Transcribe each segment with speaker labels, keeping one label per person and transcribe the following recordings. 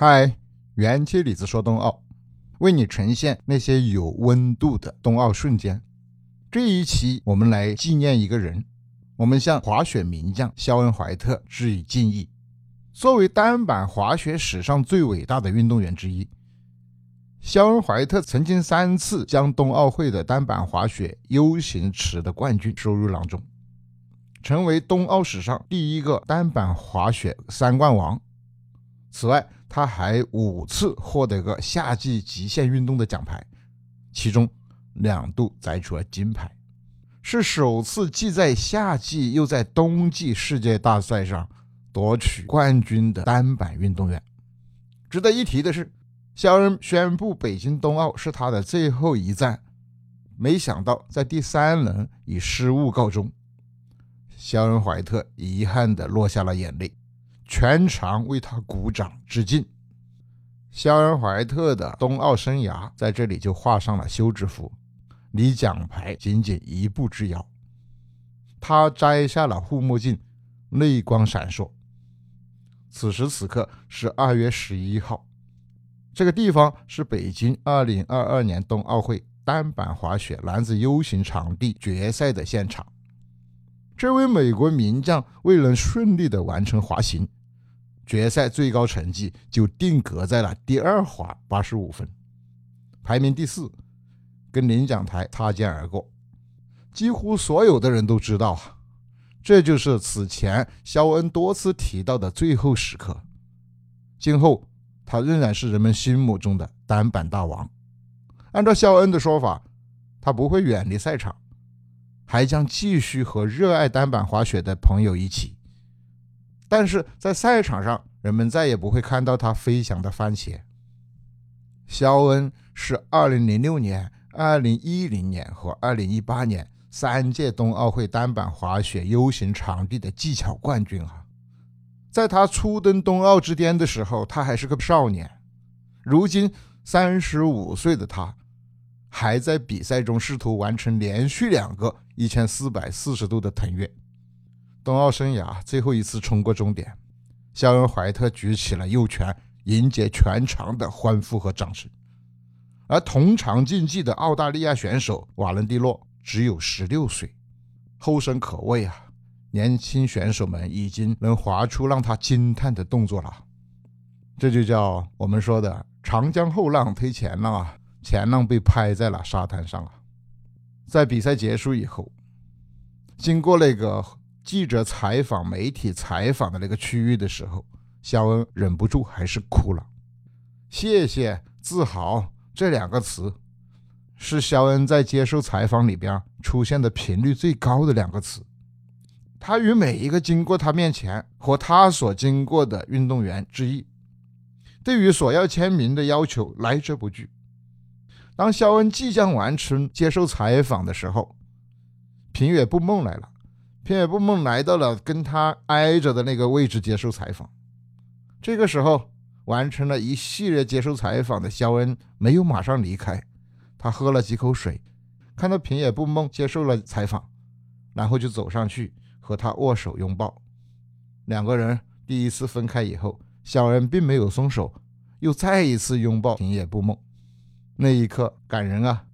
Speaker 1: 嗨，元气李子说冬奥，为你呈现那些有温度的冬奥瞬间。这一期我们来纪念一个人，我们向滑雪名将肖恩·怀特致以敬意。作为单板滑雪史上最伟大的运动员之一，肖恩·怀特曾经三次将冬奥会的单板滑雪 U 型池的冠军收入囊中。成为冬奥史上第一个单板滑雪三冠王。此外，他还五次获得过夏季极限运动的奖牌，其中两度摘出了金牌，是首次既在夏季又在冬季世界大赛上夺取冠军的单板运动员。值得一提的是，肖恩宣布北京冬奥是他的最后一站，没想到在第三轮以失误告终。肖恩·怀特遗憾地落下了眼泪，全场为他鼓掌致敬。肖恩·怀特的冬奥生涯在这里就画上了休止符，离奖牌仅仅一步之遥。他摘下了护目镜，泪光闪烁。此时此刻是二月十一号，这个地方是北京二零二二年冬奥会单板滑雪男子 U 型场地决赛的现场。这位美国名将未能顺利的完成滑行，决赛最高成绩就定格在了第二滑八十五分，排名第四，跟领奖台擦肩而过。几乎所有的人都知道啊，这就是此前肖恩多次提到的最后时刻。今后他仍然是人们心目中的单板大王。按照肖恩的说法，他不会远离赛场。还将继续和热爱单板滑雪的朋友一起，但是在赛场上，人们再也不会看到他飞翔的番茄。肖恩是2006年、2010年和2018年三届冬奥会单板滑雪 U 型场地的技巧冠军啊！在他初登冬奥之巅的时候，他还是个少年，如今35岁的他。还在比赛中试图完成连续两个一千四百四十度的腾跃。冬奥生涯最后一次冲过终点，肖恩·怀特举起了右拳，迎接全场的欢呼和掌声。而同场竞技的澳大利亚选手瓦伦蒂诺只有十六岁，后生可畏啊！年轻选手们已经能滑出让他惊叹的动作了。这就叫我们说的“长江后浪推前浪”啊！前浪被拍在了沙滩上啊！在比赛结束以后，经过那个记者采访、媒体采访的那个区域的时候，肖恩忍不住还是哭了。谢谢、自豪这两个词，是肖恩在接受采访里边出现的频率最高的两个词。他与每一个经过他面前和他所经过的运动员致意，对于索要签名的要求来者不拒。当肖恩即将完成接受采访的时候，平野步梦来了。平野步梦来到了跟他挨着的那个位置接受采访。这个时候，完成了一系列接受采访的肖恩没有马上离开，他喝了几口水，看到平野步梦接受了采访，然后就走上去和他握手拥抱。两个人第一次分开以后，肖恩并没有松手，又再一次拥抱平野步梦。那一刻感人啊！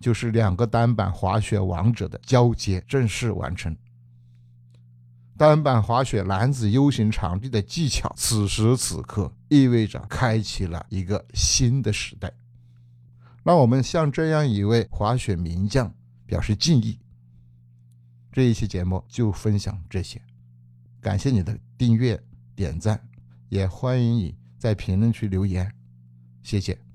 Speaker 1: 就是两个单板滑雪王者的交接正式完成。单板滑雪男子 U 型场地的技巧，此时此刻意味着开启了一个新的时代。让我们向这样一位滑雪名将表示敬意。这一期节目就分享这些，感谢你的订阅、点赞，也欢迎你在评论区留言，谢谢。